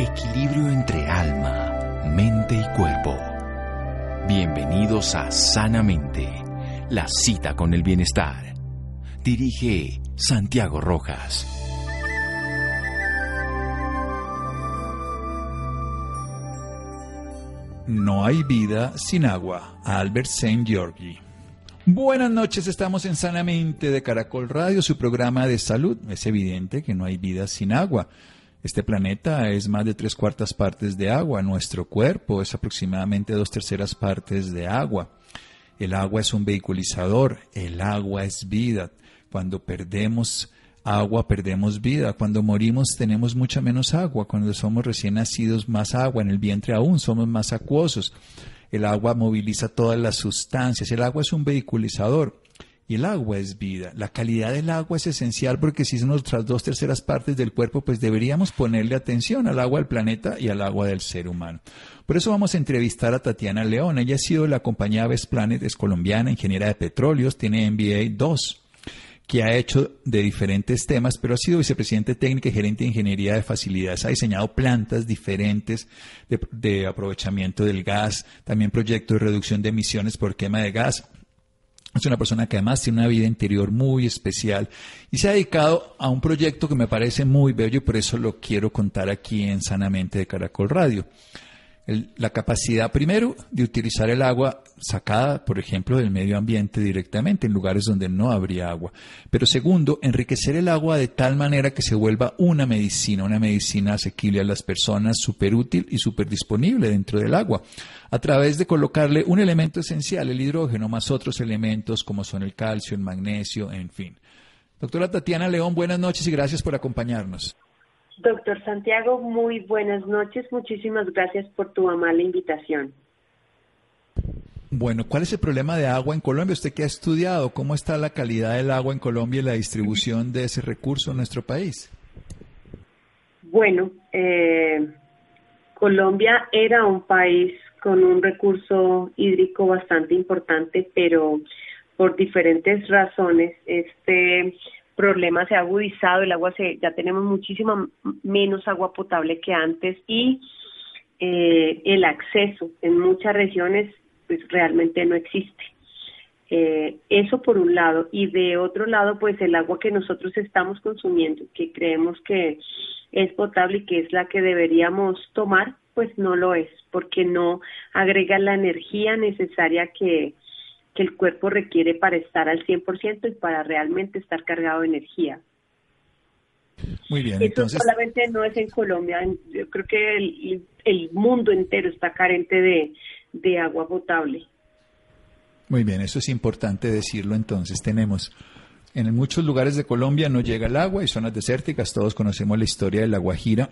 Equilibrio entre alma, mente y cuerpo. Bienvenidos a Sanamente, la cita con el bienestar. Dirige Santiago Rojas. No hay vida sin agua. Albert St. Georgi. Buenas noches, estamos en Sanamente de Caracol Radio, su programa de salud. Es evidente que no hay vida sin agua. Este planeta es más de tres cuartas partes de agua, nuestro cuerpo es aproximadamente dos terceras partes de agua. El agua es un vehiculizador, el agua es vida. Cuando perdemos agua, perdemos vida. Cuando morimos tenemos mucha menos agua. Cuando somos recién nacidos, más agua. En el vientre aún somos más acuosos. El agua moviliza todas las sustancias. El agua es un vehiculizador. Y el agua es vida. La calidad del agua es esencial porque si son nuestras dos terceras partes del cuerpo, pues deberíamos ponerle atención al agua del planeta y al agua del ser humano. Por eso vamos a entrevistar a Tatiana León. Ella ha sido la compañía Best Planet, es colombiana, ingeniera de petróleos, tiene MBA 2 que ha hecho de diferentes temas, pero ha sido vicepresidente técnica y gerente de ingeniería de facilidades. Ha diseñado plantas diferentes de, de aprovechamiento del gas, también proyectos de reducción de emisiones por quema de gas es una persona que además tiene una vida interior muy especial y se ha dedicado a un proyecto que me parece muy bello y por eso lo quiero contar aquí en Sanamente de Caracol Radio la capacidad primero de utilizar el agua sacada, por ejemplo, del medio ambiente directamente en lugares donde no habría agua. Pero segundo, enriquecer el agua de tal manera que se vuelva una medicina, una medicina asequible a las personas, súper útil y súper disponible dentro del agua, a través de colocarle un elemento esencial, el hidrógeno, más otros elementos como son el calcio, el magnesio, en fin. Doctora Tatiana León, buenas noches y gracias por acompañarnos. Doctor Santiago, muy buenas noches. Muchísimas gracias por tu amable invitación. Bueno, ¿cuál es el problema de agua en Colombia? Usted que ha estudiado, ¿cómo está la calidad del agua en Colombia y la distribución de ese recurso en nuestro país? Bueno, eh, Colombia era un país con un recurso hídrico bastante importante, pero por diferentes razones, este problema se ha agudizado, el agua se, ya tenemos muchísima menos agua potable que antes y eh, el acceso en muchas regiones pues realmente no existe. Eh, eso por un lado y de otro lado pues el agua que nosotros estamos consumiendo que creemos que es potable y que es la que deberíamos tomar pues no lo es porque no agrega la energía necesaria que que el cuerpo requiere para estar al 100% y para realmente estar cargado de energía. Muy bien, Eso entonces... solamente no es en Colombia, yo creo que el, el mundo entero está carente de, de agua potable. Muy bien, eso es importante decirlo entonces. Tenemos en muchos lugares de Colombia no llega el agua y zonas desérticas, todos conocemos la historia de la Guajira,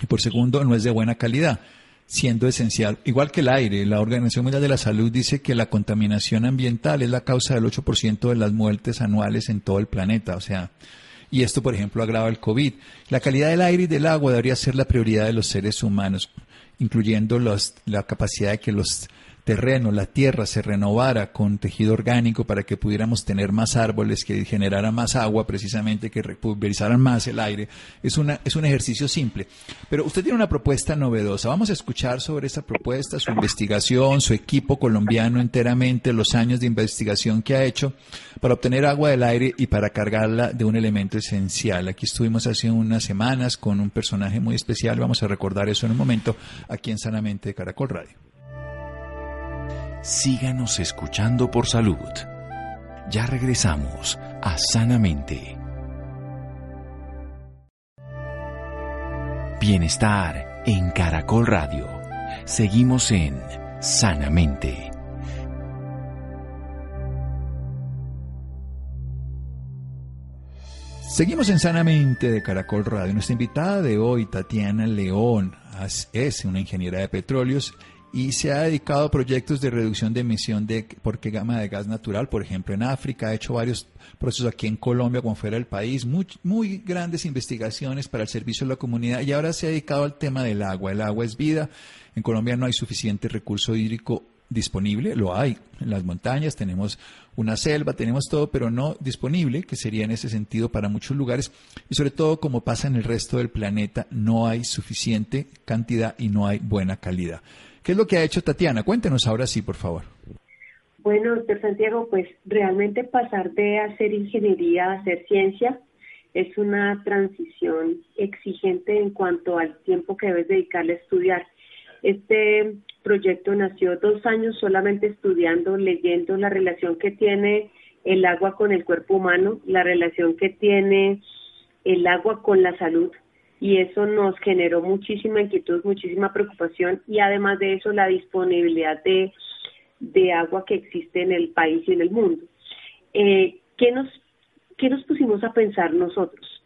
y por segundo no es de buena calidad siendo esencial. Igual que el aire, la Organización Mundial de la Salud dice que la contaminación ambiental es la causa del 8% de las muertes anuales en todo el planeta. O sea, y esto, por ejemplo, agrava el COVID. La calidad del aire y del agua debería ser la prioridad de los seres humanos, incluyendo los, la capacidad de que los terreno, la tierra se renovara con tejido orgánico para que pudiéramos tener más árboles que generaran más agua, precisamente que pulverizaran más el aire. Es, una, es un ejercicio simple. Pero usted tiene una propuesta novedosa. Vamos a escuchar sobre esa propuesta, su investigación, su equipo colombiano enteramente, los años de investigación que ha hecho para obtener agua del aire y para cargarla de un elemento esencial. Aquí estuvimos hace unas semanas con un personaje muy especial. Vamos a recordar eso en un momento aquí en Sanamente de Caracol Radio síganos escuchando por salud. Ya regresamos a Sanamente. Bienestar en Caracol Radio. Seguimos en Sanamente. Seguimos en Sanamente de Caracol Radio. Nuestra invitada de hoy, Tatiana León, es una ingeniera de petróleos y se ha dedicado a proyectos de reducción de emisión de por qué gama de gas natural, por ejemplo en África, ha hecho varios procesos aquí en Colombia como fuera del país, muy, muy grandes investigaciones para el servicio de la comunidad y ahora se ha dedicado al tema del agua. El agua es vida, en Colombia no hay suficiente recurso hídrico disponible, lo hay. En las montañas tenemos una selva, tenemos todo, pero no disponible, que sería en ese sentido para muchos lugares. Y sobre todo, como pasa en el resto del planeta, no hay suficiente cantidad y no hay buena calidad. ¿Qué es lo que ha hecho Tatiana? Cuéntenos ahora sí, por favor. Bueno, doctor Santiago, pues realmente pasar de hacer ingeniería a hacer ciencia es una transición exigente en cuanto al tiempo que debes dedicarle a estudiar. Este proyecto nació dos años solamente estudiando, leyendo la relación que tiene el agua con el cuerpo humano, la relación que tiene el agua con la salud y eso nos generó muchísima inquietud, muchísima preocupación y además de eso la disponibilidad de de agua que existe en el país y en el mundo. Eh, ¿qué, nos, ¿Qué nos pusimos a pensar nosotros?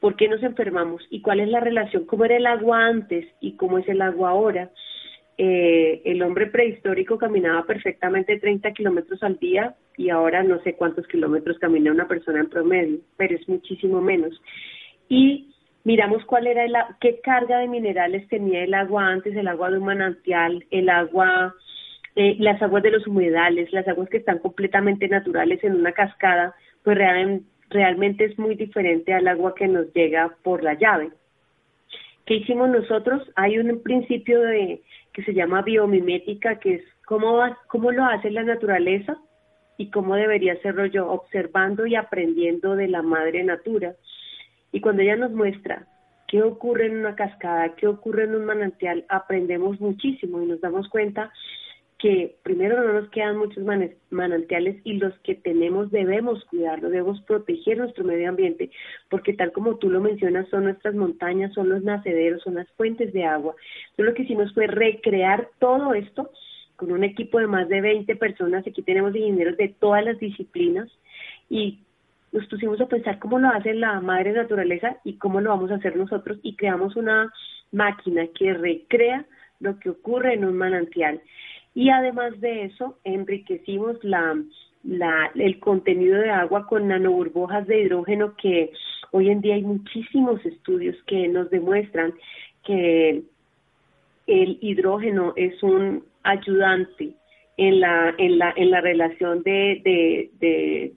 ¿Por qué nos enfermamos? ¿Y cuál es la relación? ¿Cómo era el agua antes y cómo es el agua ahora? Eh, el hombre prehistórico caminaba perfectamente 30 kilómetros al día y ahora no sé cuántos kilómetros camina una persona en promedio, pero es muchísimo menos. Y miramos cuál era el, qué carga de minerales tenía el agua antes, el agua de un manantial, el agua eh, las aguas de los humedales, las aguas que están completamente naturales en una cascada, pues realmente es muy diferente al agua que nos llega por la llave. ¿Qué hicimos nosotros? Hay un principio de que se llama biomimética, que es cómo, cómo lo hace la naturaleza y cómo debería hacerlo yo, observando y aprendiendo de la madre natura. Y cuando ella nos muestra qué ocurre en una cascada, qué ocurre en un manantial, aprendemos muchísimo y nos damos cuenta que primero no nos quedan muchos manantiales y los que tenemos debemos cuidarlos, debemos proteger nuestro medio ambiente, porque tal como tú lo mencionas, son nuestras montañas, son los nacederos, son las fuentes de agua. Entonces lo que hicimos fue recrear todo esto con un equipo de más de 20 personas, aquí tenemos ingenieros de todas las disciplinas y nos pusimos a pensar cómo lo hace la madre naturaleza y cómo lo vamos a hacer nosotros y creamos una máquina que recrea lo que ocurre en un manantial. Y además de eso enriquecimos la, la, el contenido de agua con nanoburbujas de hidrógeno que hoy en día hay muchísimos estudios que nos demuestran que el hidrógeno es un ayudante en la, en la, en la relación de, de, de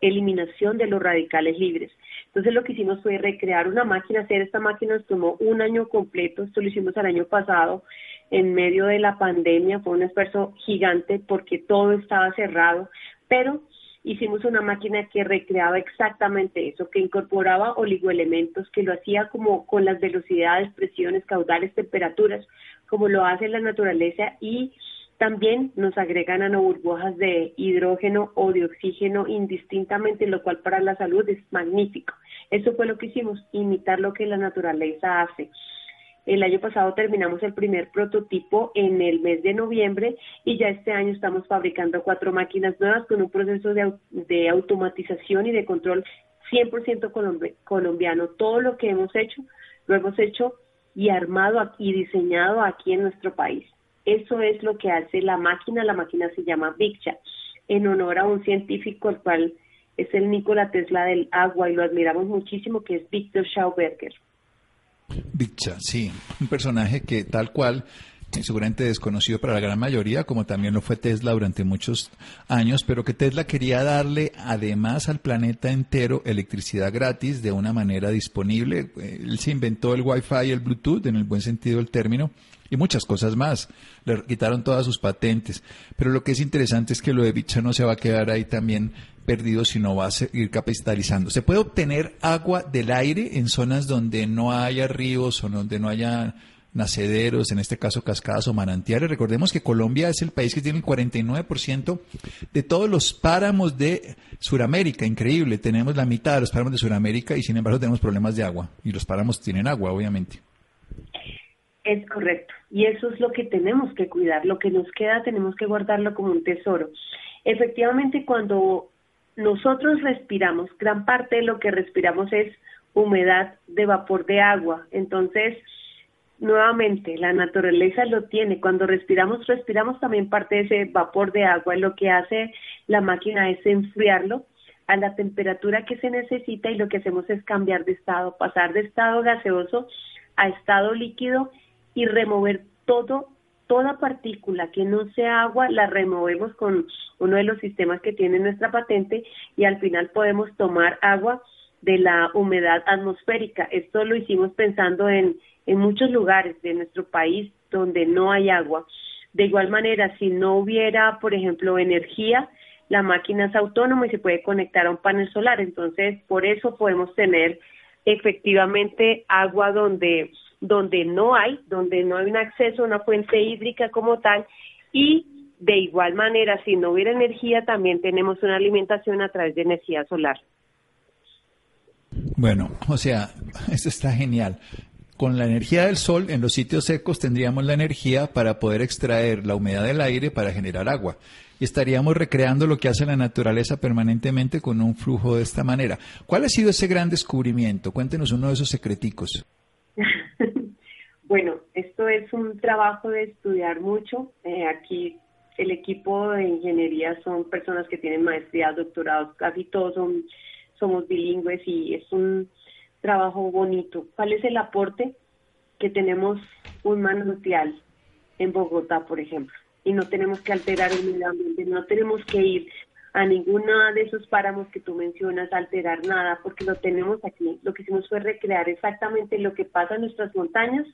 eliminación de los radicales libres. Entonces lo que hicimos fue recrear una máquina, hacer esta máquina nos tomó un año completo, esto lo hicimos el año pasado, en medio de la pandemia, fue un esfuerzo gigante porque todo estaba cerrado, pero hicimos una máquina que recreaba exactamente eso, que incorporaba oligoelementos, que lo hacía como con las velocidades, presiones, caudales, temperaturas, como lo hace la naturaleza y también nos agregan nanoburbujas de hidrógeno o de oxígeno indistintamente, lo cual para la salud es magnífico. Eso fue lo que hicimos, imitar lo que la naturaleza hace. El año pasado terminamos el primer prototipo en el mes de noviembre y ya este año estamos fabricando cuatro máquinas nuevas con un proceso de, automatización y de control 100% colombiano. Todo lo que hemos hecho lo hemos hecho y armado y diseñado aquí en nuestro país. Eso es lo que hace la máquina. La máquina se llama Viccha, en honor a un científico el cual es el Nikola Tesla del agua y lo admiramos muchísimo, que es Victor Schauberger. Viccha, sí, un personaje que tal cual seguramente desconocido para la gran mayoría, como también lo fue Tesla durante muchos años, pero que Tesla quería darle además al planeta entero electricidad gratis de una manera disponible. Él se inventó el Wi-Fi y el Bluetooth en el buen sentido del término y muchas cosas más. Le quitaron todas sus patentes. Pero lo que es interesante es que lo de Bicha no se va a quedar ahí también perdido, sino va a seguir capitalizando. Se puede obtener agua del aire en zonas donde no haya ríos o donde no haya nacederos, en este caso cascadas o manantiales. Recordemos que Colombia es el país que tiene el 49% de todos los páramos de Sudamérica. Increíble, tenemos la mitad de los páramos de Sudamérica y sin embargo tenemos problemas de agua. Y los páramos tienen agua, obviamente. Es correcto. Y eso es lo que tenemos que cuidar. Lo que nos queda tenemos que guardarlo como un tesoro. Efectivamente, cuando nosotros respiramos, gran parte de lo que respiramos es humedad de vapor de agua. Entonces, nuevamente, la naturaleza lo tiene. Cuando respiramos, respiramos también parte de ese vapor de agua. Lo que hace la máquina es enfriarlo a la temperatura que se necesita y lo que hacemos es cambiar de estado, pasar de estado gaseoso a estado líquido y remover todo, toda partícula que no sea agua la removemos con uno de los sistemas que tiene nuestra patente y al final podemos tomar agua de la humedad atmosférica. Esto lo hicimos pensando en, en muchos lugares de nuestro país donde no hay agua. De igual manera, si no hubiera, por ejemplo, energía, la máquina es autónoma y se puede conectar a un panel solar. Entonces, por eso podemos tener efectivamente agua donde, donde no hay, donde no hay un acceso a una fuente hídrica como tal. Y de igual manera, si no hubiera energía, también tenemos una alimentación a través de energía solar. Bueno, o sea, esto está genial con la energía del sol en los sitios secos tendríamos la energía para poder extraer la humedad del aire para generar agua. Y estaríamos recreando lo que hace la naturaleza permanentemente con un flujo de esta manera. ¿Cuál ha sido ese gran descubrimiento? Cuéntenos uno de esos secreticos. Bueno, esto es un trabajo de estudiar mucho. Eh, aquí el equipo de ingeniería son personas que tienen maestría, doctorados, casi todos son, somos bilingües y es un trabajo bonito. ¿Cuál es el aporte? Que tenemos un manantial en Bogotá, por ejemplo, y no tenemos que alterar el medio ambiente, no tenemos que ir a ninguno de esos páramos que tú mencionas, alterar nada, porque lo tenemos aquí. Lo que hicimos fue recrear exactamente lo que pasa en nuestras montañas,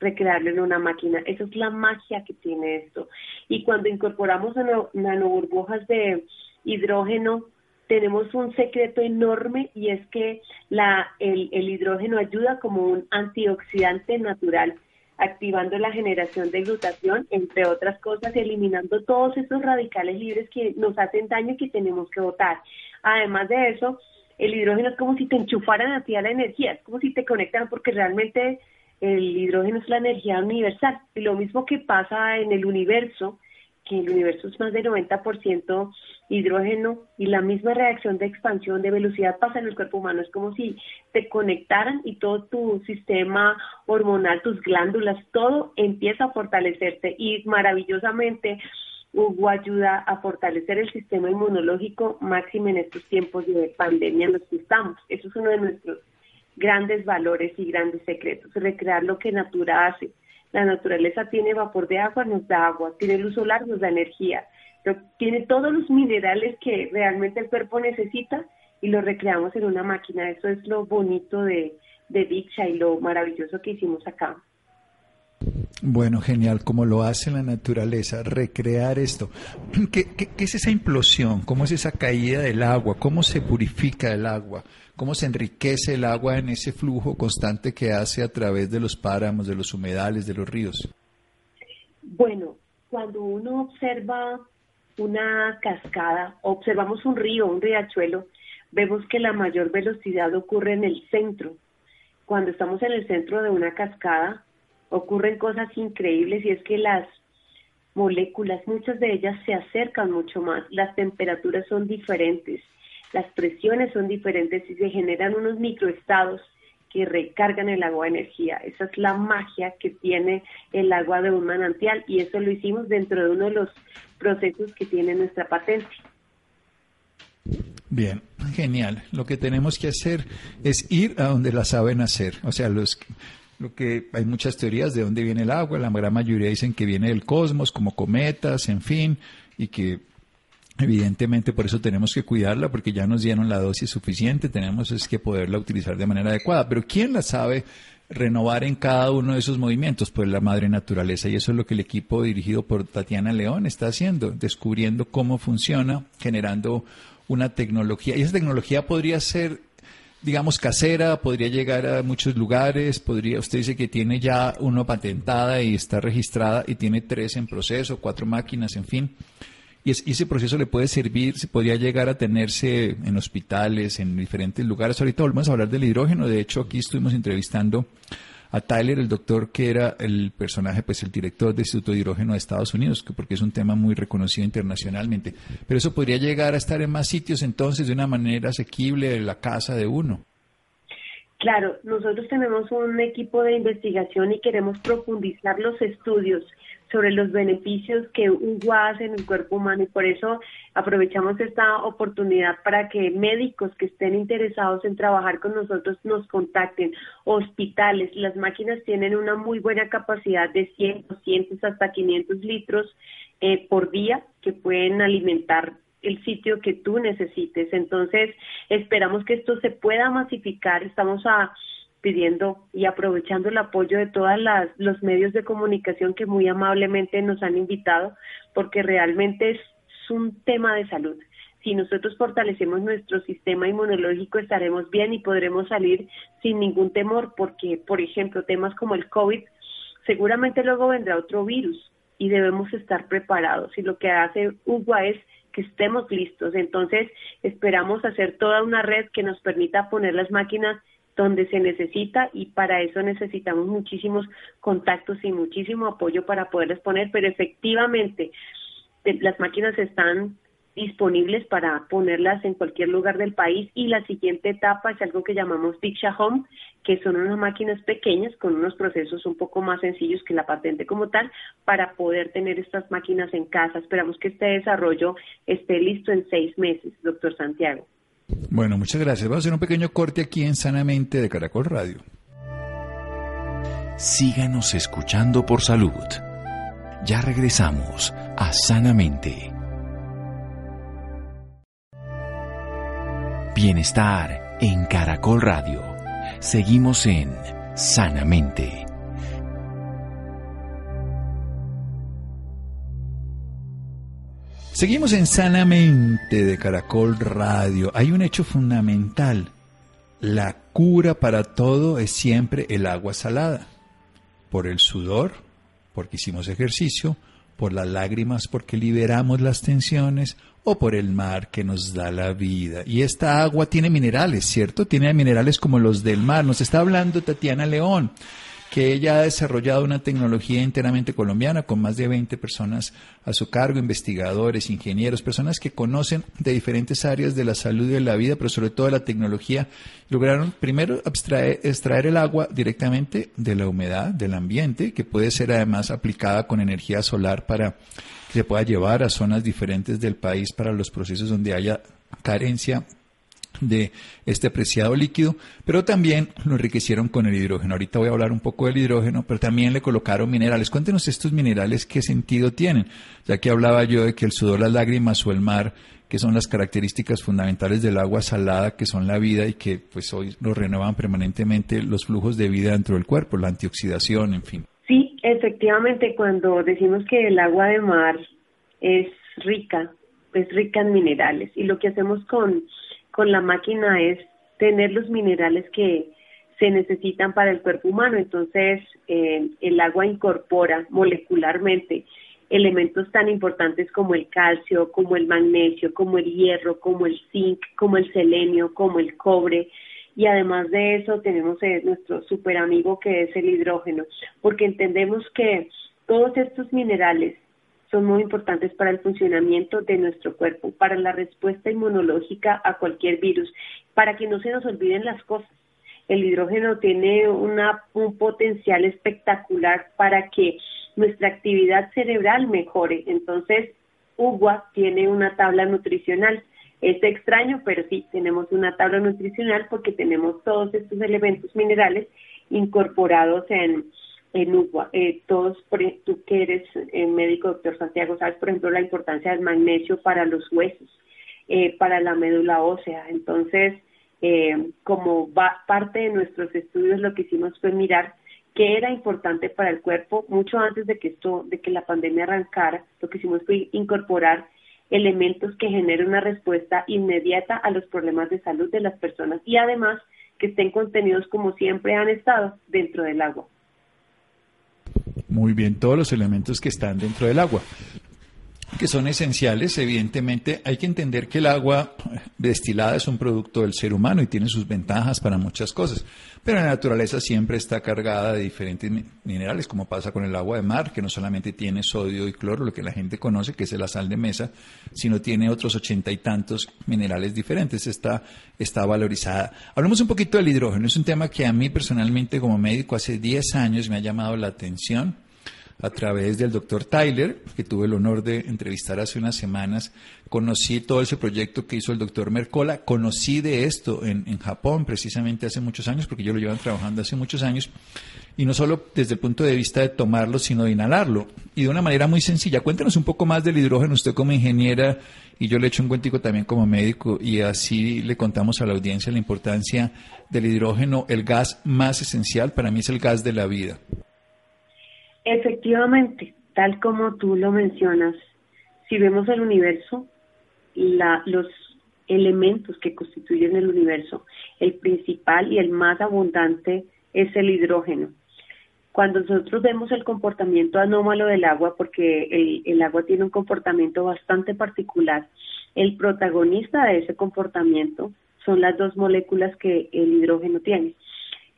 recrearlo en una máquina. Esa es la magia que tiene esto. Y cuando incorporamos nanoburbujas de hidrógeno, tenemos un secreto enorme y es que la, el, hidrógeno ayuda como un antioxidante natural activando la generación de glutación, entre otras cosas, eliminando todos esos radicales libres que nos hacen daño y que tenemos que botar. Además de eso, el hidrógeno es como si te enchufaran a ti a la energía, es como si te conectaran porque realmente el hidrógeno es la energía universal. Y lo mismo que pasa en el universo, que el universo es más del 90% hidrógeno y la misma reacción de expansión de velocidad pasa en el cuerpo humano. Es como si te conectaran y todo tu sistema hormonal, tus glándulas, todo empieza a fortalecerse y maravillosamente Hugo ayuda a fortalecer el sistema inmunológico máximo en estos tiempos de pandemia en los que estamos. Eso es uno de nuestros grandes valores y grandes secretos, recrear lo que Natura hace la naturaleza tiene vapor de agua, nos da agua, tiene luz solar, nos da energía, tiene todos los minerales que realmente el cuerpo necesita y lo recreamos en una máquina. Eso es lo bonito de, de Dicha y lo maravilloso que hicimos acá. Bueno, genial, como lo hace la naturaleza, recrear esto. ¿Qué, ¿Qué, es esa implosión? ¿Cómo es esa caída del agua? ¿Cómo se purifica el agua? ¿Cómo se enriquece el agua en ese flujo constante que hace a través de los páramos, de los humedales, de los ríos? Bueno, cuando uno observa una cascada, observamos un río, un riachuelo, vemos que la mayor velocidad ocurre en el centro. Cuando estamos en el centro de una cascada, ocurren cosas increíbles y es que las moléculas, muchas de ellas se acercan mucho más, las temperaturas son diferentes, las presiones son diferentes y se generan unos microestados que recargan el agua de energía. Esa es la magia que tiene el agua de un manantial y eso lo hicimos dentro de uno de los procesos que tiene nuestra patente. Bien, genial. Lo que tenemos que hacer es ir a donde la saben hacer. O sea, los, lo que hay muchas teorías de dónde viene el agua, la gran mayoría dicen que viene del cosmos, como cometas, en fin, y que evidentemente por eso tenemos que cuidarla porque ya nos dieron la dosis suficiente, tenemos es que poderla utilizar de manera adecuada, pero ¿quién la sabe renovar en cada uno de esos movimientos? Pues la madre naturaleza y eso es lo que el equipo dirigido por Tatiana León está haciendo, descubriendo cómo funciona, generando una tecnología. Y esa tecnología podría ser digamos, casera, podría llegar a muchos lugares, podría, usted dice que tiene ya uno patentada y está registrada y tiene tres en proceso, cuatro máquinas, en fin. Y, ese proceso le puede servir, se podría llegar a tenerse en hospitales, en diferentes lugares. Ahorita volvemos a hablar del hidrógeno. De hecho, aquí estuvimos entrevistando a Tyler, el doctor que era el personaje, pues el director del Instituto de Hidrógeno de Estados Unidos, porque es un tema muy reconocido internacionalmente. Pero eso podría llegar a estar en más sitios entonces de una manera asequible en la casa de uno. Claro, nosotros tenemos un equipo de investigación y queremos profundizar los estudios sobre los beneficios que UGUA hace en el cuerpo humano y por eso aprovechamos esta oportunidad para que médicos que estén interesados en trabajar con nosotros nos contacten. Hospitales, las máquinas tienen una muy buena capacidad de 100, 200 hasta 500 litros eh, por día que pueden alimentar el sitio que tú necesites. Entonces, esperamos que esto se pueda masificar. Estamos a, pidiendo y aprovechando el apoyo de todos los medios de comunicación que muy amablemente nos han invitado, porque realmente es un tema de salud. Si nosotros fortalecemos nuestro sistema inmunológico, estaremos bien y podremos salir sin ningún temor, porque, por ejemplo, temas como el COVID, seguramente luego vendrá otro virus y debemos estar preparados. Y lo que hace UGUA es que estemos listos. Entonces, esperamos hacer toda una red que nos permita poner las máquinas donde se necesita y para eso necesitamos muchísimos contactos y muchísimo apoyo para poderles poner, pero efectivamente las máquinas están disponibles para ponerlas en cualquier lugar del país y la siguiente etapa es algo que llamamos Diksha Home, que son unas máquinas pequeñas con unos procesos un poco más sencillos que la patente como tal para poder tener estas máquinas en casa. Esperamos que este desarrollo esté listo en seis meses, doctor Santiago. Bueno, muchas gracias. Vamos a hacer un pequeño corte aquí en Sanamente de Caracol Radio. Síganos escuchando por salud. Ya regresamos a Sanamente. Bienestar en Caracol Radio. Seguimos en Sanamente. Seguimos en Sanamente de Caracol Radio. Hay un hecho fundamental. La cura para todo es siempre el agua salada. Por el sudor, porque hicimos ejercicio, por las lágrimas porque liberamos las tensiones o por el mar que nos da la vida. Y esta agua tiene minerales, ¿cierto? Tiene minerales como los del mar. Nos está hablando Tatiana León que ella ha desarrollado una tecnología enteramente colombiana con más de 20 personas a su cargo, investigadores, ingenieros, personas que conocen de diferentes áreas de la salud y de la vida, pero sobre todo de la tecnología. Lograron primero extraer el agua directamente de la humedad del ambiente, que puede ser además aplicada con energía solar para que se pueda llevar a zonas diferentes del país para los procesos donde haya carencia de este preciado líquido, pero también lo enriquecieron con el hidrógeno. Ahorita voy a hablar un poco del hidrógeno, pero también le colocaron minerales. Cuéntenos estos minerales qué sentido tienen, ya que hablaba yo de que el sudor, las lágrimas o el mar, que son las características fundamentales del agua salada, que son la vida y que pues hoy nos renuevan permanentemente los flujos de vida dentro del cuerpo, la antioxidación, en fin. Sí, efectivamente, cuando decimos que el agua de mar es rica, es rica en minerales y lo que hacemos con con la máquina es tener los minerales que se necesitan para el cuerpo humano. Entonces, eh, el agua incorpora molecularmente elementos tan importantes como el calcio, como el magnesio, como el hierro, como el zinc, como el selenio, como el cobre. Y además de eso tenemos eh, nuestro super amigo que es el hidrógeno, porque entendemos que todos estos minerales son muy importantes para el funcionamiento de nuestro cuerpo, para la respuesta inmunológica a cualquier virus, para que no se nos olviden las cosas. El hidrógeno tiene una, un potencial espectacular para que nuestra actividad cerebral mejore. Entonces, UGUA tiene una tabla nutricional. Es extraño, pero sí, tenemos una tabla nutricional porque tenemos todos estos elementos minerales incorporados en, en UGUA. Eh, todos, tú que eres eh, médico, doctor Santiago, sabes, por ejemplo, la importancia del magnesio para los huesos, eh, para la médula ósea. Entonces, eh, como va, parte de nuestros estudios, lo que hicimos fue mirar qué era importante para el cuerpo mucho antes de que esto, de que la pandemia arrancara. Lo que hicimos fue incorporar elementos que generen una respuesta inmediata a los problemas de salud de las personas y además que estén contenidos como siempre han estado dentro del agua. Muy bien, todos los elementos que están dentro del agua. Que son esenciales. Evidentemente, hay que entender que el agua destilada es un producto del ser humano y tiene sus ventajas para muchas cosas. Pero la naturaleza siempre está cargada de diferentes minerales, como pasa con el agua de mar, que no solamente tiene sodio y cloro, lo que la gente conoce, que es la sal de mesa, sino tiene otros ochenta y tantos minerales diferentes. Está, está valorizada. Hablemos un poquito del hidrógeno. Es un tema que a mí personalmente como médico hace 10 años me ha llamado la atención a través del doctor Tyler, que tuve el honor de entrevistar hace unas semanas. Conocí todo ese proyecto que hizo el doctor Mercola. Conocí de esto en, Japón precisamente hace muchos años, porque yo lo llevan trabajando hace muchos años. Y no solo desde el punto de vista de tomarlo, sino de inhalarlo. Y de una manera muy sencilla. Cuéntenos un poco más del hidrógeno, usted como ingeniera, y yo le echo un cuentico también como médico, y así le contamos a la audiencia la importancia del hidrógeno, el gas más esencial, para mí es el gas de la vida. Efectivamente, tal como tú lo mencionas, si vemos el universo, la, los elementos que constituyen el universo, el principal y el más abundante es el hidrógeno. Cuando nosotros vemos el comportamiento anómalo del agua, porque el, el agua tiene un comportamiento bastante particular, el protagonista de ese comportamiento son las dos moléculas que el hidrógeno tiene.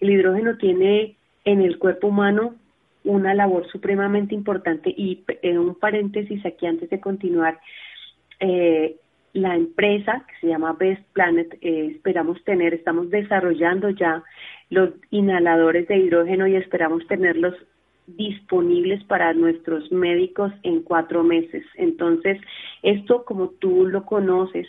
El hidrógeno tiene en el cuerpo humano una labor supremamente importante y en un paréntesis aquí antes de continuar, eh, la empresa que se llama Best Planet, eh, esperamos tener, estamos desarrollando ya los inhaladores de hidrógeno y esperamos tenerlos disponibles para nuestros médicos en cuatro meses. Entonces, esto como tú lo conoces,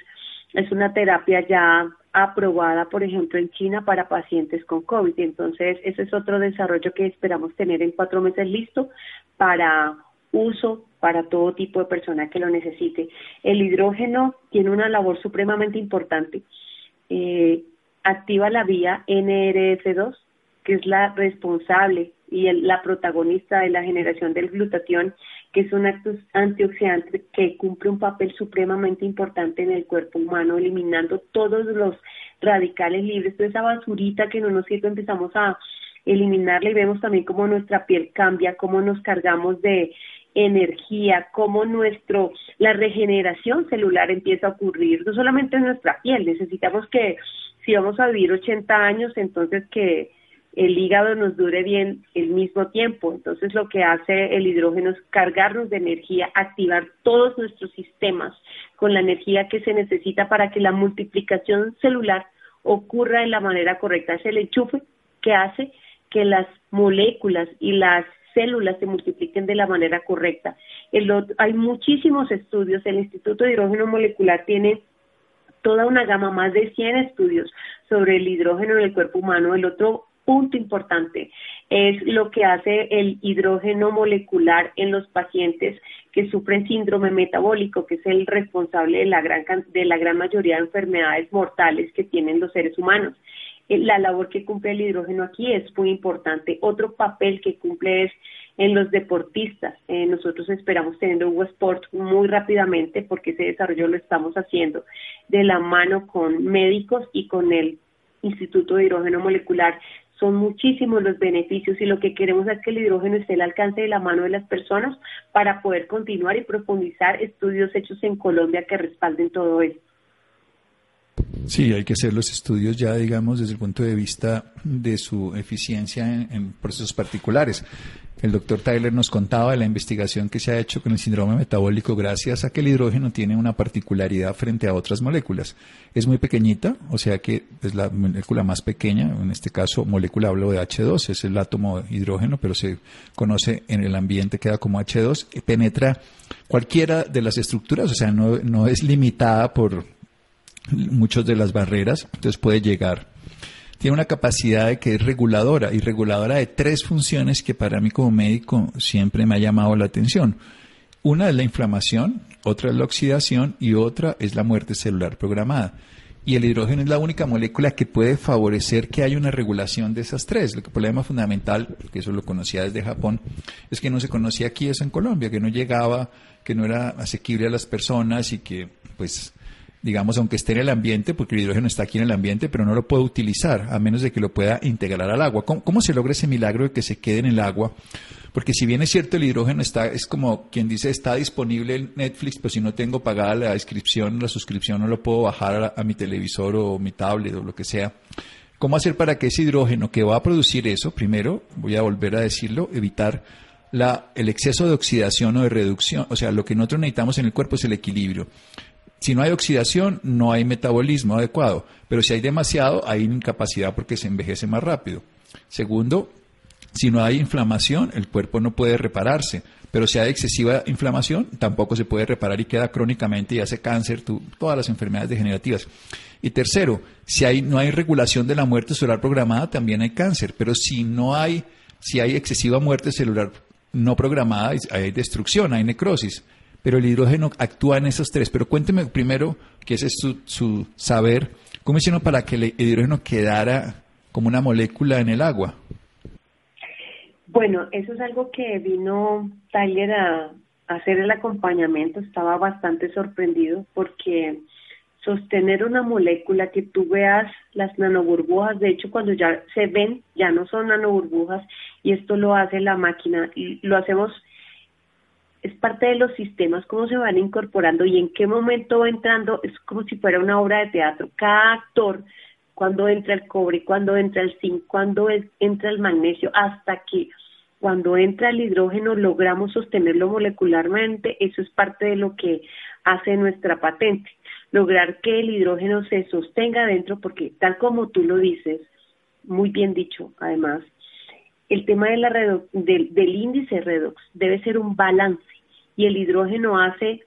es una terapia ya aprobada, por ejemplo, en China para pacientes con COVID. Entonces, ese es otro desarrollo que esperamos tener en cuatro meses listo para uso para todo tipo de persona que lo necesite. El hidrógeno tiene una labor supremamente importante. Eh, activa la vía NRF2, que es la responsable y la protagonista de la generación del glutatión, que es un antioxidante que cumple un papel supremamente importante en el cuerpo humano, eliminando todos los radicales libres, toda esa basurita que no nos sirve, empezamos a eliminarla y vemos también cómo nuestra piel cambia, cómo nos cargamos de energía, cómo nuestro la regeneración celular empieza a ocurrir, no solamente en nuestra piel, necesitamos que si vamos a vivir 80 años, entonces que el hígado nos dure bien el mismo tiempo. Entonces lo que hace el hidrógeno es cargarnos de energía, activar todos nuestros sistemas con la energía que se necesita para que la multiplicación celular ocurra de la manera correcta. Es el enchufe que hace que las moléculas y las células se multipliquen de la manera correcta. hay muchísimos estudios, el Instituto de Hidrógeno Molecular tiene toda una gama, más de 100 estudios sobre el hidrógeno en el cuerpo humano. El otro punto importante es lo que hace el hidrógeno molecular en los pacientes que sufren síndrome metabólico, que es el responsable de la gran, de la gran mayoría de enfermedades mortales que tienen los seres humanos. Eh, la labor que cumple el hidrógeno aquí es muy importante. Otro papel que cumple es en los deportistas. Eh, nosotros esperamos tener un Sport muy rápidamente porque ese desarrollo lo estamos haciendo de la mano con médicos y con el Instituto de Hidrógeno Molecular son muchísimos los beneficios y lo que queremos es que el hidrógeno esté al alcance de la mano de las personas para poder continuar y profundizar estudios hechos en Colombia que respalden todo esto. Sí, hay que hacer los estudios ya, digamos, desde el punto de vista de su eficiencia en procesos particulares. El doctor Tyler nos contaba de la investigación que se ha hecho con el síndrome metabólico gracias a que el hidrógeno tiene una particularidad frente a otras moléculas. Es muy pequeñita, o sea que es la molécula más pequeña, en este caso molécula hablo de H2, es el átomo de hidrógeno, pero se conoce en el ambiente, queda como H2, y penetra cualquiera de las estructuras, o sea, no, no es limitada por muchas de las barreras, entonces puede llegar tiene una capacidad de que es reguladora y reguladora de tres funciones que para mí como médico siempre me ha llamado la atención. Una es la inflamación, otra es la oxidación y otra es la muerte celular programada. Y el hidrógeno es la única molécula que puede favorecer que haya una regulación de esas tres. El problema fundamental, que eso lo conocía desde Japón, es que no se conocía aquí eso en Colombia, que no llegaba, que no era asequible a las personas y que pues digamos, aunque esté en el ambiente, porque el hidrógeno está aquí en el ambiente, pero no lo puedo utilizar, a menos de que lo pueda integrar al agua. ¿Cómo, se logra ese milagro de que se quede en el agua? Porque si bien es cierto, el hidrógeno está, es como quien dice, está disponible en Netflix, pero si no tengo pagada la inscripción, la suscripción, no lo puedo bajar a, mi televisor o mi tablet o lo que sea. ¿Cómo hacer para que ese hidrógeno que va a producir eso, primero, voy a volver a decirlo, evitar la, el exceso de oxidación o de reducción? O sea, lo que nosotros necesitamos en el cuerpo es el equilibrio. Si no hay oxidación, no hay metabolismo adecuado, pero si hay demasiado, hay incapacidad porque se envejece más rápido. Segundo, si no hay inflamación, el cuerpo no puede repararse, pero si hay excesiva inflamación, tampoco se puede reparar y queda crónicamente y hace cáncer, todas las enfermedades degenerativas. Y tercero, si no hay regulación de la muerte celular programada, también hay cáncer, pero si no hay, si hay excesiva muerte celular no programada, hay destrucción, hay necrosis pero el hidrógeno actúa en esos tres. Pero cuénteme primero, que ese es su, saber, ¿cómo hicieron para que el hidrógeno quedara como una molécula en el agua? Bueno, eso es algo que vino Tyler a, hacer el acompañamiento. Estaba bastante sorprendido porque sostener una molécula que tú veas las nanoburbujas, de hecho cuando ya se ven, ya no son nanoburbujas y esto lo hace la máquina lo hacemos es parte de los sistemas, cómo se van incorporando y en qué momento va entrando, es como si fuera una obra de teatro. Cada actor, cuando entra el cobre, cuando entra el zinc, cuando entra el magnesio, hasta que cuando entra el hidrógeno logramos sostenerlo molecularmente, eso es parte de lo que hace nuestra patente, lograr que el hidrógeno se sostenga dentro, porque tal como tú lo dices, muy bien dicho además, el tema de la del, del índice redox debe ser un balance y el hidrógeno hace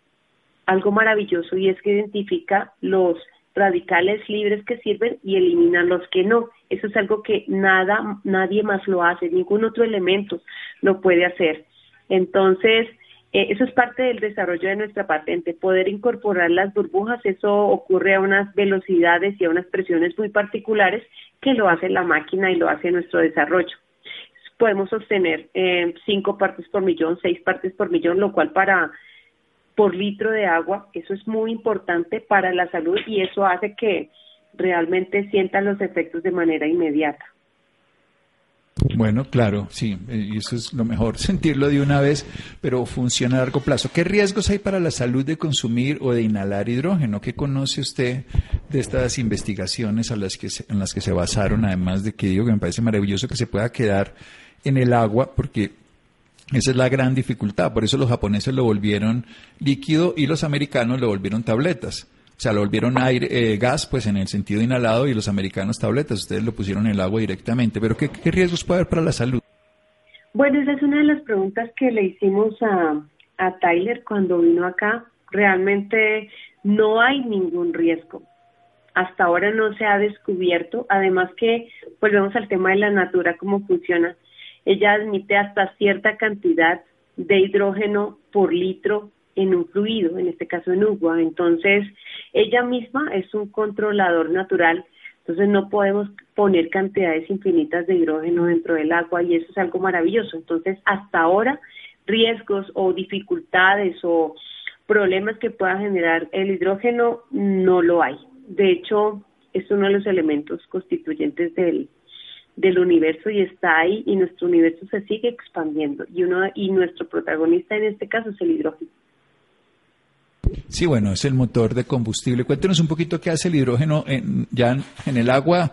algo maravilloso y es que identifica los radicales libres que sirven y elimina los que no. Eso es algo que nada, nadie más lo hace, ningún otro elemento lo puede hacer. Entonces, eh, eso es parte del desarrollo de nuestra patente, poder incorporar las burbujas, eso ocurre a unas velocidades y a unas presiones muy particulares que lo hace la máquina y lo hace nuestro desarrollo podemos sostener eh, cinco partes por millón, seis partes por millón, lo cual para por litro de agua, eso es muy importante para la salud y eso hace que realmente sientan los efectos de manera inmediata. Bueno, claro, sí, eh, y eso es lo mejor, sentirlo de una vez, pero funciona a largo plazo. ¿Qué riesgos hay para la salud de consumir o de inhalar hidrógeno? ¿Qué conoce usted de estas investigaciones a las que en las que se basaron, además de que digo que me parece maravilloso que se pueda quedar en el agua porque esa es la gran dificultad. Por eso los japoneses lo volvieron líquido y los americanos lo volvieron tabletas. O sea, lo volvieron aire, eh, gas, pues en el sentido inhalado y los americanos tabletas. Ustedes lo pusieron en el agua directamente. Pero ¿qué, riesgos puede haber para la salud? Bueno, esa es una de las preguntas que le hicimos a, a Tyler cuando vino acá. Realmente no hay ningún riesgo hasta ahora no se ha descubierto. Además que volvemos al tema de la natura, cómo funciona ella admite hasta cierta cantidad de hidrógeno por litro en un fluido, en este caso en agua. Entonces, ella misma es un controlador natural, entonces no podemos poner cantidades infinitas de hidrógeno dentro del agua y eso es algo maravilloso. Entonces, hasta ahora, riesgos o dificultades o problemas que pueda generar el hidrógeno no lo hay. De hecho, es uno de los elementos constituyentes del, del universo y está ahí y nuestro universo se sigue expandiendo y uno y nuestro protagonista en este caso es el hidrógeno. Sí, bueno, es el motor de combustible. Cuéntenos un poquito qué hace el hidrógeno en, ya en el agua.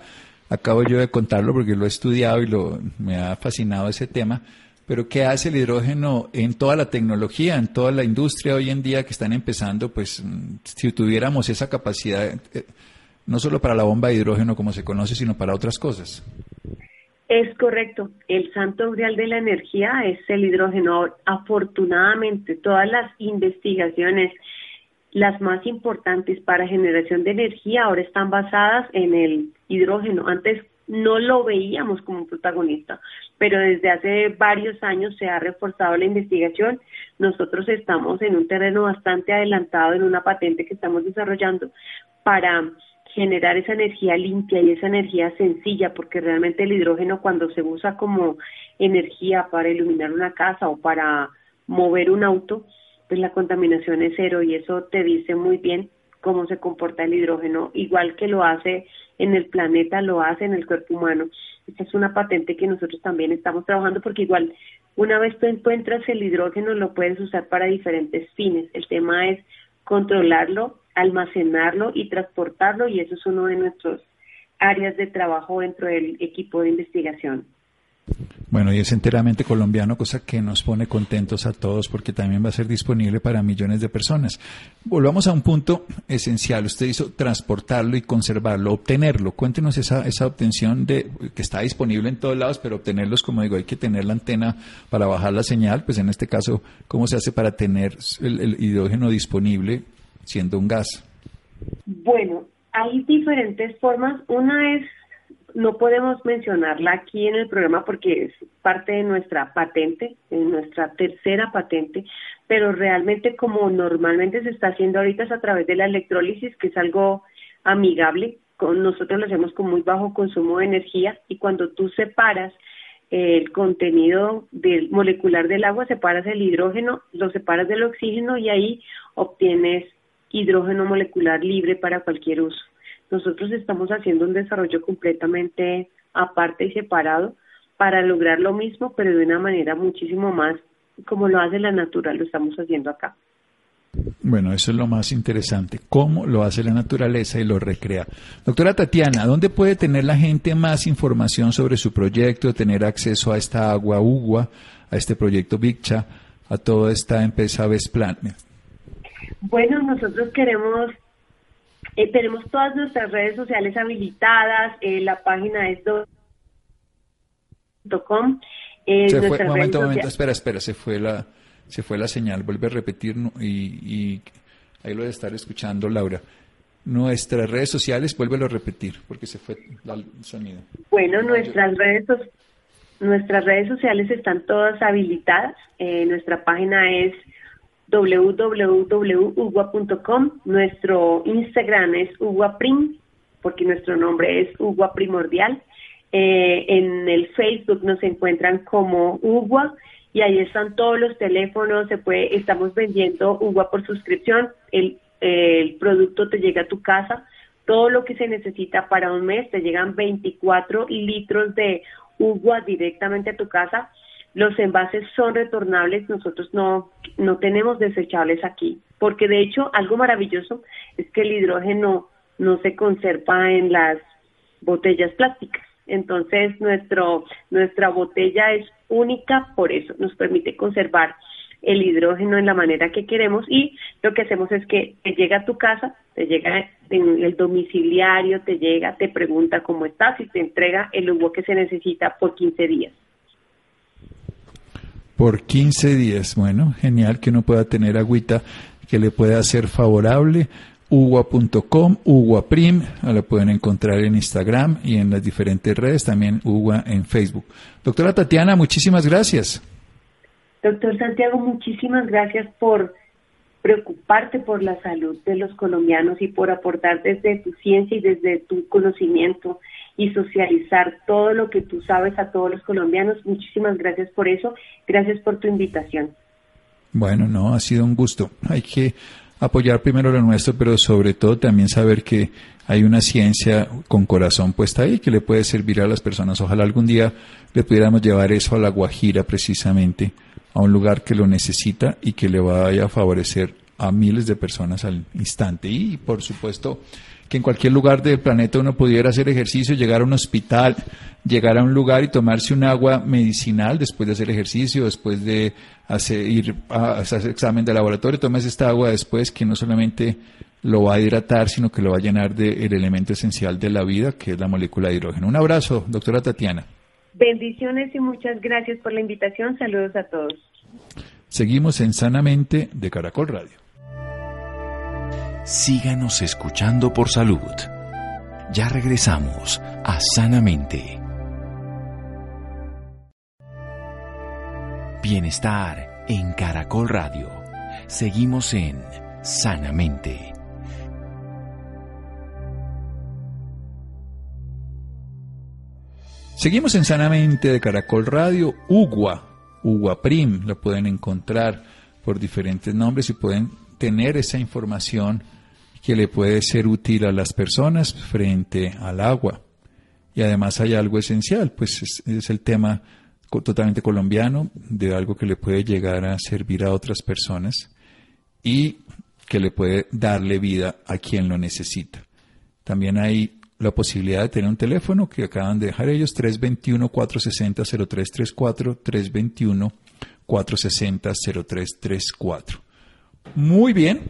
Acabo yo de contarlo porque lo he estudiado y lo, me ha fascinado ese tema. Pero ¿qué hace el hidrógeno en toda la tecnología, en toda la industria hoy en día que están empezando? Pues si tuviéramos esa capacidad, eh, no solo para la bomba de hidrógeno como se conoce, sino para otras cosas. Es correcto. El santo grial de la energía es el hidrógeno. Afortunadamente, todas las investigaciones, las más importantes para generación de energía, ahora están basadas en el hidrógeno. Antes no lo veíamos como protagonista, pero desde hace varios años se ha reforzado la investigación. Nosotros estamos en un terreno bastante adelantado en una patente que estamos desarrollando para generar esa energía limpia y esa energía sencilla, porque realmente el hidrógeno cuando se usa como energía para iluminar una casa o para mover un auto, pues la contaminación es cero y eso te dice muy bien cómo se comporta el hidrógeno, igual que lo hace en el planeta, lo hace en el cuerpo humano. Esta es una patente que nosotros también estamos trabajando porque igual una vez tú encuentras el hidrógeno lo puedes usar para diferentes fines. El tema es controlarlo, almacenarlo y transportarlo y eso es uno de nuestros áreas de trabajo dentro del equipo de investigación. Bueno, y es enteramente colombiano, cosa que nos pone contentos a todos porque también va a ser disponible para millones de personas. Volvamos a un punto esencial. Usted hizo transportarlo y conservarlo, obtenerlo. Cuéntenos esa, esa obtención de que está disponible en todos lados, pero obtenerlos, como digo, hay que tener la antena para bajar la señal. Pues en este caso, ¿cómo se hace para tener el hidrógeno disponible siendo un gas? Bueno, hay diferentes formas. Una es no podemos mencionarla aquí en el programa porque es parte de nuestra patente, de nuestra tercera patente, pero realmente como normalmente se está haciendo ahorita es a través de la electrólisis, que es algo amigable. Nosotros lo hacemos con muy bajo consumo de energía y cuando tú separas el contenido del molecular del agua, separas el hidrógeno, lo separas del oxígeno y ahí obtienes hidrógeno molecular libre para cualquier uso. Nosotros estamos haciendo un desarrollo completamente aparte y separado para lograr lo mismo, pero de una manera muchísimo más como lo hace la naturaleza, lo estamos haciendo acá. Bueno, eso es lo más interesante, cómo lo hace la naturaleza y lo recrea. Doctora Tatiana, ¿dónde puede tener la gente más información sobre su proyecto, tener acceso a esta agua UGUA, a este proyecto VICCHA, a toda esta empresa Vesplan? Bueno, nosotros queremos eh, tenemos todas nuestras redes sociales habilitadas, eh, la página es .com. Eh, se fue, momento, momento, espera, espera, se fue la, se fue la señal, vuelve a repetir y, ahí lo debe estar escuchando Laura. Nuestras redes sociales, vuélvelo a repetir, porque se fue el sonido. Bueno, nuestras redes nuestras redes sociales están todas habilitadas. Eh, nuestra página es www.ugua.com. Nuestro Instagram es uguaprim, porque nuestro nombre es Ugua Primordial. Eh, en el Facebook nos encuentran como Ugua y ahí están todos los teléfonos. Se puede, estamos vendiendo Ugua por suscripción. El, el producto te llega a tu casa. Todo lo que se necesita para un mes te llegan 24 litros de Ugua directamente a tu casa los envases son retornables, nosotros no, no tenemos desechables aquí, porque de hecho algo maravilloso es que el hidrógeno no se conserva en las botellas plásticas. Entonces, nuestro, nuestra botella es única por eso, nos permite conservar el hidrógeno en la manera que queremos y lo que hacemos es que te llega a tu casa, te llega en el domiciliario, te llega, te pregunta cómo estás y te entrega el humo que se necesita por 15 días por 15 días. Bueno, genial que uno pueda tener agüita que le pueda ser favorable. Ugua.com, Uguaprim, la pueden encontrar en Instagram y en las diferentes redes, también Ugua en Facebook. Doctora Tatiana, muchísimas gracias. Doctor Santiago, muchísimas gracias por preocuparte por la salud de los colombianos y por aportar desde tu ciencia y desde tu conocimiento y socializar todo lo que tú sabes a todos los colombianos. Muchísimas gracias por eso. Gracias por tu invitación. Bueno, no, ha sido un gusto. Hay que apoyar primero lo nuestro, pero sobre todo también saber que hay una ciencia con corazón puesta ahí que le puede servir a las personas. Ojalá algún día le pudiéramos llevar eso a la Guajira precisamente, a un lugar que lo necesita y que le vaya a favorecer a miles de personas al instante. Y por supuesto, que en cualquier lugar del planeta uno pudiera hacer ejercicio, llegar a un hospital, llegar a un lugar y tomarse un agua medicinal después de hacer ejercicio, después de hacer, ir a hacer examen de laboratorio, tomes esta agua después que no solamente lo va a hidratar, sino que lo va a llenar del elemento esencial de la vida, que es la molécula de hidrógeno. Un abrazo, doctora Tatiana. Bendiciones y muchas gracias por la invitación. Saludos a todos. Seguimos en Sanamente de Caracol Radio síganos escuchando por salud. Ya regresamos a Sanamente. Bienestar en Caracol Radio. Seguimos en Sanamente. Seguimos en Sanamente de Caracol Radio. UGUA, UGUA Prim, lo pueden encontrar por diferentes nombres y pueden tener esa información que le puede ser útil a las personas frente al agua. Y además hay algo esencial, pues es, el tema totalmente colombiano de algo que le puede llegar a servir a otras personas y que le puede darle vida a quien lo necesita. También hay la posibilidad de tener un teléfono que acaban de dejar ellos, 321-460-0334, 321-460-0334. Muy bien,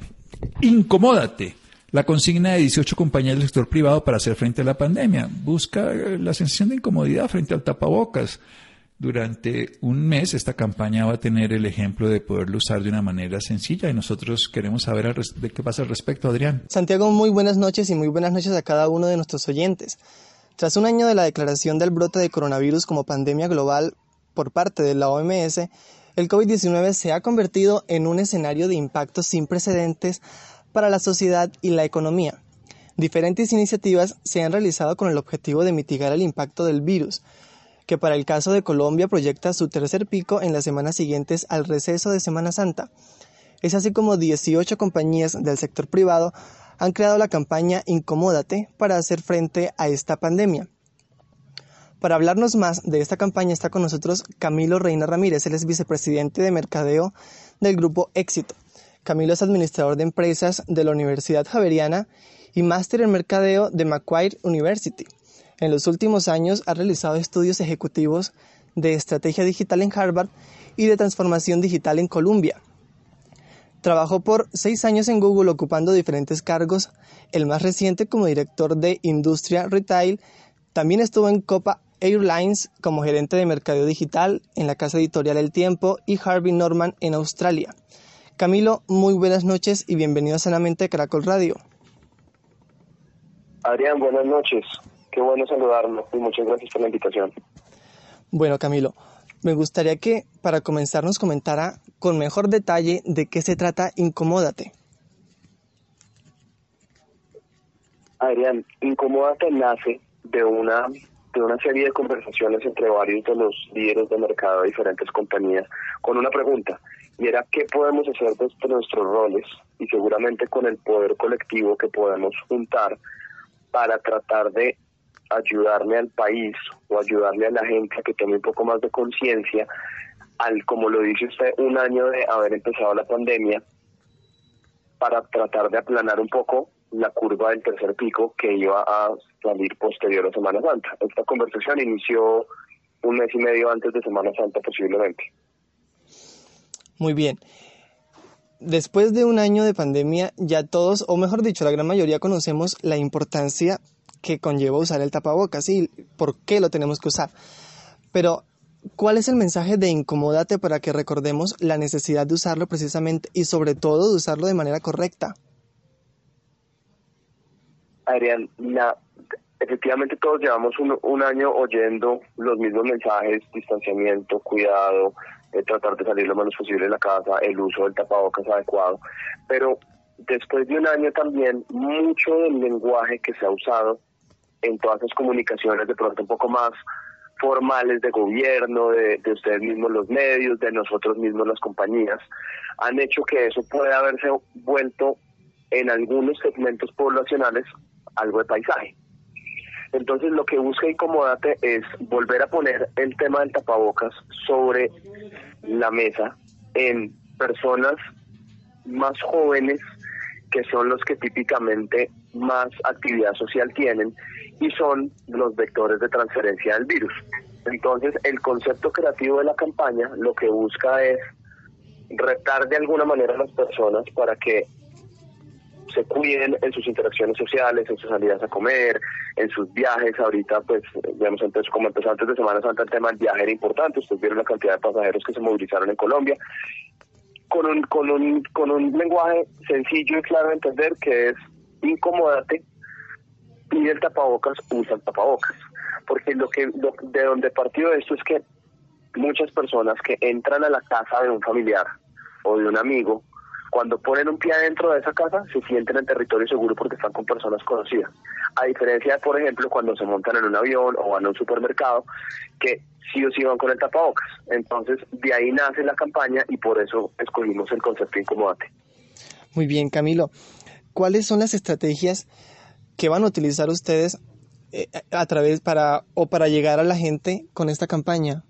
incomódate. La consigna de 18 compañías del sector privado para hacer frente a la pandemia. Busca la sensación de incomodidad frente al tapabocas. Durante un mes esta campaña va a tener el ejemplo de poderlo usar de una manera sencilla y nosotros queremos saber de qué pasa al respecto, Adrián. Santiago, muy buenas noches y muy buenas noches a cada uno de nuestros oyentes. Tras un año de la declaración del brote de coronavirus como pandemia global por parte de la OMS, el COVID-19 se ha convertido en un escenario de impacto sin precedentes para la sociedad y la economía. Diferentes iniciativas se han realizado con el objetivo de mitigar el impacto del virus, que para el caso de Colombia proyecta su tercer pico en las semanas siguientes al receso de Semana Santa. Es así como 18 compañías del sector privado han creado la campaña Incomódate para hacer frente a esta pandemia. Para hablarnos más de esta campaña está con nosotros Camilo Reina Ramírez, él es vicepresidente de mercadeo del grupo Éxito. Camilo es administrador de empresas de la Universidad Javeriana y máster en mercadeo de Macquarie University. En los últimos años ha realizado estudios ejecutivos de estrategia digital en Harvard y de transformación digital en Columbia. Trabajó por seis años en Google ocupando diferentes cargos, el más reciente como director de Industria Retail. También estuvo en Copa Airlines como gerente de mercadeo digital en la casa editorial El Tiempo y Harvey Norman en Australia. Camilo, muy buenas noches y bienvenido a Sanamente Caracol Radio. Adrián, buenas noches. Qué bueno saludarlo y muchas gracias por la invitación. Bueno, Camilo, me gustaría que para comenzar nos comentara con mejor detalle de qué se trata Incomódate. Adrián, Incomódate nace de una de una serie de conversaciones entre varios de los líderes de mercado de diferentes compañías con una pregunta y era qué podemos hacer desde nuestros roles y seguramente con el poder colectivo que podemos juntar para tratar de ayudarle al país o ayudarle a la gente a que tome un poco más de conciencia al, como lo dice usted, un año de haber empezado la pandemia para tratar de aplanar un poco la curva del tercer pico que iba a salir posterior a Semana Santa. Esta conversación inició un mes y medio antes de Semana Santa posiblemente. Muy bien. Después de un año de pandemia, ya todos, o mejor dicho, la gran mayoría conocemos la importancia que conlleva usar el tapabocas y por qué lo tenemos que usar. Pero, ¿cuál es el mensaje de incomódate para que recordemos la necesidad de usarlo precisamente y sobre todo de usarlo de manera correcta? Adrián, efectivamente todos llevamos un, año oyendo los mismos mensajes, distanciamiento, cuidado, eh, tratar de salir lo menos posible de la casa, el uso del tapabocas adecuado, pero después de un año también mucho del lenguaje que se ha usado en todas las comunicaciones de pronto un poco más formales de gobierno, de, de, ustedes mismos los medios, de nosotros mismos las compañías, han hecho que eso pueda haberse vuelto en algunos segmentos poblacionales algo de paisaje. Entonces lo que busca Incomodate es volver a poner el tema del tapabocas sobre la mesa en personas más jóvenes que son los que típicamente más actividad social tienen y son los vectores de transferencia del virus. Entonces, el concepto creativo de la campaña lo que busca es retar de alguna manera a las personas para que se cuiden en sus interacciones sociales, en sus salidas a comer, en sus viajes. Ahorita, pues, digamos, antes, como empezó antes de Semana Santa, el tema del viaje era importante. Ustedes vieron la cantidad de pasajeros que se movilizaron en Colombia. Con un, con un, con un lenguaje sencillo y claro de entender que es incomódate, pide el tapabocas, usa el tapabocas. Porque lo que de donde partió esto es que muchas personas que entran a la casa de un familiar o de un amigo, cuando ponen un pie adentro de esa casa, se sienten en territorio seguro porque están con personas conocidas. A diferencia, por ejemplo, cuando se montan en un avión o van a un supermercado, que sí o sí van con el tapabocas. Entonces, de ahí nace la campaña y por eso escogimos el concepto incomodate. Muy bien, Camilo. ¿cuáles son las estrategias que van a utilizar ustedes eh, a través para o para llegar a la gente con esta campaña?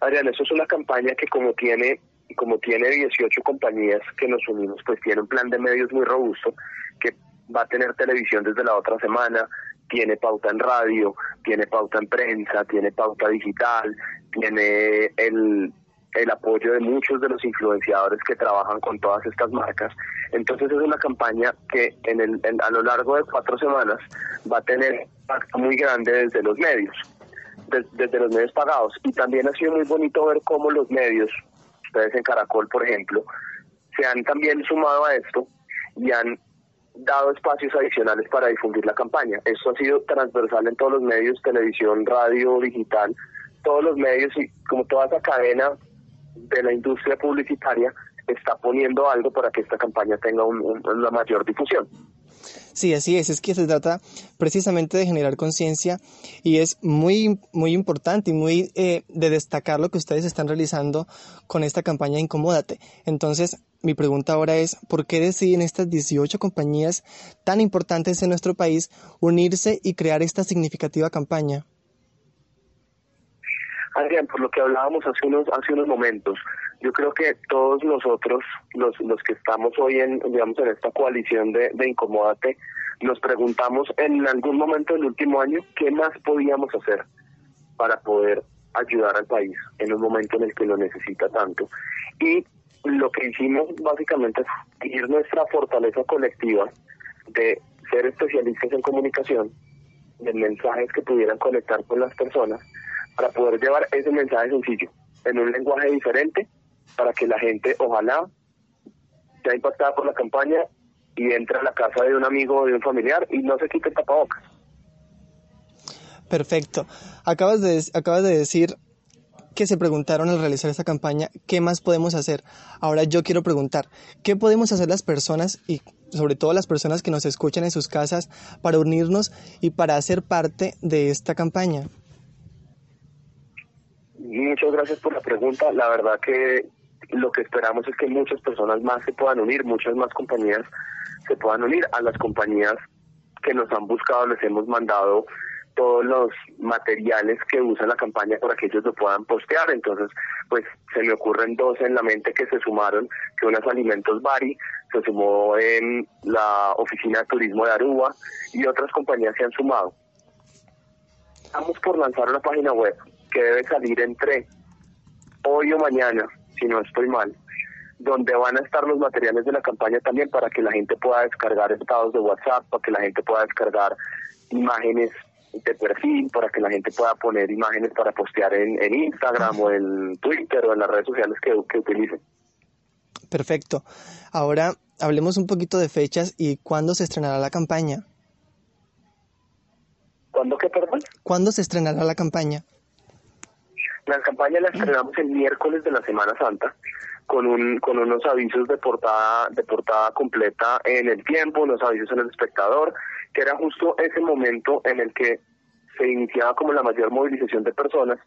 Adrián, eso es una campaña que como tiene como tiene 18 compañías que nos unimos, pues tiene un plan de medios muy robusto que va a tener televisión desde la otra semana, tiene pauta en radio, tiene pauta en prensa, tiene pauta digital, tiene el, el apoyo de muchos de los influenciadores que trabajan con todas estas marcas. Entonces es una campaña que en el, a lo largo de cuatro semanas va a tener impacto muy grande desde los medios desde los medios pagados. Y también ha sido muy bonito ver cómo los medios, ustedes en Caracol, por ejemplo, se han también sumado a esto y han dado espacios adicionales para difundir la campaña. Esto ha sido transversal en todos los medios, televisión, radio, digital, todos los medios y como toda esa cadena de la industria publicitaria está poniendo algo para que esta campaña tenga una mayor difusión. Sí, así es, es que se trata precisamente de generar conciencia y es muy, muy importante y muy eh, de destacar lo que ustedes están realizando con esta campaña Incomódate. Entonces, mi pregunta ahora es, ¿por qué deciden estas 18 compañías tan importantes en nuestro país unirse y crear esta significativa campaña? Adrián, por lo que hablábamos hace unos, hace unos momentos, yo creo que todos nosotros, los, los que estamos hoy en, digamos, en esta coalición de, de Incomódate, nos preguntamos en algún momento del último año qué más podíamos hacer para poder ayudar al país en un momento en el que lo necesita tanto. Y lo que hicimos básicamente es ir nuestra fortaleza colectiva de ser especialistas en comunicación, de mensajes que pudieran conectar con las personas, para poder llevar ese mensaje sencillo, en un lenguaje diferente, para que la gente ojalá sea impactada por la campaña y entre a la casa de un amigo o de un familiar y no se quite el tapabocas. Perfecto. Acabas de, acabas de decir que se preguntaron al realizar esta campaña, ¿qué más podemos hacer? Ahora yo quiero preguntar, ¿qué podemos hacer las personas y sobre todo las personas que nos escuchan en sus casas para unirnos y para hacer parte de esta campaña? Muchas gracias por la pregunta. La verdad que lo que esperamos es que muchas personas más se puedan unir, muchas más compañías se puedan unir a las compañías que nos han buscado, les hemos mandado todos los materiales que usa la campaña para que ellos lo puedan postear. Entonces, pues se me ocurren dos en la mente que se sumaron, que unas Alimentos Bari, se sumó en la Oficina de Turismo de Aruba y otras compañías se han sumado. Estamos por lanzar una página web que debe salir entre hoy o mañana si no estoy mal, donde van a estar los materiales de la campaña también para que la gente pueda descargar estados de WhatsApp, para que la gente pueda descargar imágenes de perfil, para que la gente pueda poner imágenes para postear en, Instagram o en Twitter o en las redes sociales que, que utilicen. Perfecto. Ahora hablemos un poquito de fechas y cuándo se estrenará la campaña. ¿Cuándo qué, perdón? ¿Cuándo se estrenará la campaña? La campaña la estrenamos el miércoles de la Semana Santa con un con unos avisos de portada de portada completa en el tiempo, unos avisos en el espectador, que era justo ese momento en el que se iniciaba como la mayor movilización de personas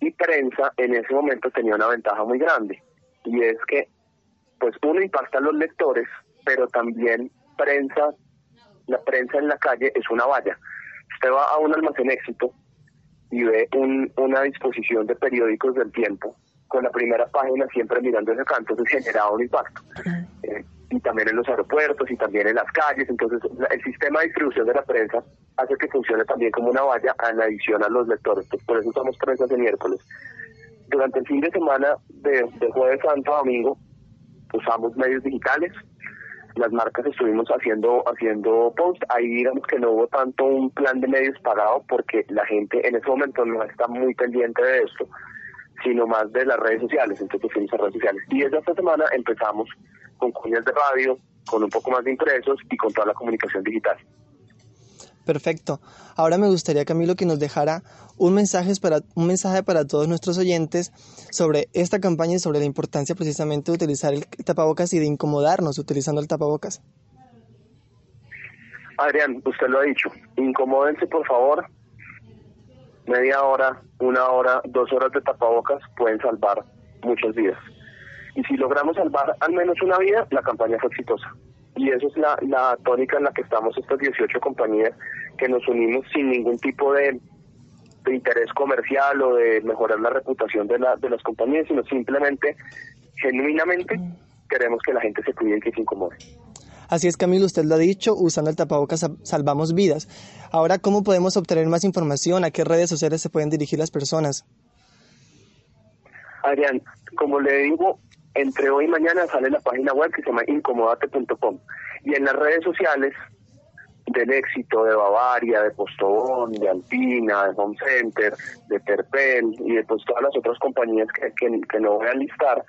y prensa en ese momento tenía una ventaja muy grande y es que pues uno impacta a los lectores, pero también prensa, la prensa en la calle es una valla. Usted va a un almacén éxito y ve una disposición de periódicos del tiempo con la primera página siempre mirando ese canto, entonces generaba un impacto. Eh, y también en los aeropuertos y también en las calles, entonces el sistema de distribución de la prensa hace que funcione también como una valla en adición a los lectores, por eso usamos prensa de miércoles. Durante el fin de semana de, de jueves santo a domingo usamos medios digitales, las marcas estuvimos haciendo haciendo post, ahí digamos que no hubo tanto un plan de medios pagado porque la gente en ese momento no está muy pendiente de esto, sino más de las redes sociales, entonces fuimos a redes sociales. Y desde esta semana empezamos con cuñas de radio, con un poco más de impresos y con toda la comunicación digital. Perfecto. Ahora me gustaría, Camilo, que nos dejara un mensaje para, un mensaje para todos nuestros oyentes sobre esta campaña y sobre la importancia precisamente de utilizar el tapabocas y de incomodarnos utilizando el tapabocas. Adrián, usted lo ha dicho. Incomódense, por favor. Media hora, una hora, dos horas de tapabocas pueden salvar muchas vidas. Y si logramos salvar al menos una vida, la campaña fue exitosa. Y esa es la, la tónica en la que estamos estas 18 compañías que nos unimos sin ningún tipo de, de interés comercial o de mejorar la reputación de, la, de las compañías, sino simplemente, genuinamente, queremos que la gente se cuide y que se incomode. Así es, Camilo, usted lo ha dicho, usando el tapabocas salvamos vidas. Ahora, ¿cómo podemos obtener más información? ¿A qué redes sociales se pueden dirigir las personas? Adrián, como le digo, entre hoy y mañana sale la página web que se llama incomodate.com y en las redes sociales del éxito de Bavaria, de Postobón, de Alpina, de Home Center, de Terpel y de pues, todas las otras compañías que, que, no voy a listar,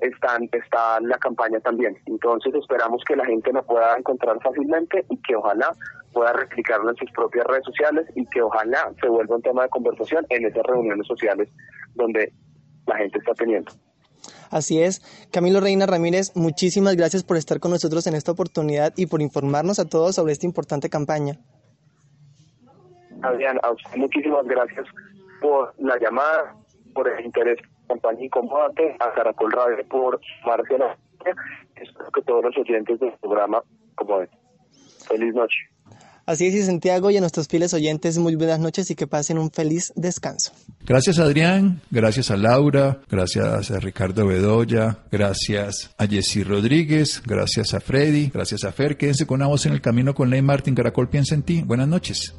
están, está la campaña también. Entonces esperamos que la gente nos pueda encontrar fácilmente y que ojalá pueda replicarlo en sus propias redes sociales y que ojalá se vuelva un tema de conversación en esas reuniones sociales donde la gente está teniendo. Así es. Camilo Reina Ramírez, muchísimas gracias por estar con nosotros en esta oportunidad y por informarnos a todos sobre esta importante campaña. Adrián, a usted muchísimas gracias por la llamada, por el interés compañía y combate, a Caracol Radio por sumarse a la Espero que todos los oyentes del programa como Feliz noche. Así es, y Santiago y a nuestros fieles oyentes, muy buenas noches y que pasen un feliz descanso. Gracias Adrián, gracias a Laura, gracias a Ricardo Bedoya, gracias a Jessy Rodríguez, gracias a Freddy, gracias a Fer. Quédense con una en el camino con Ley Martín Caracol Piensa en ti. Buenas noches.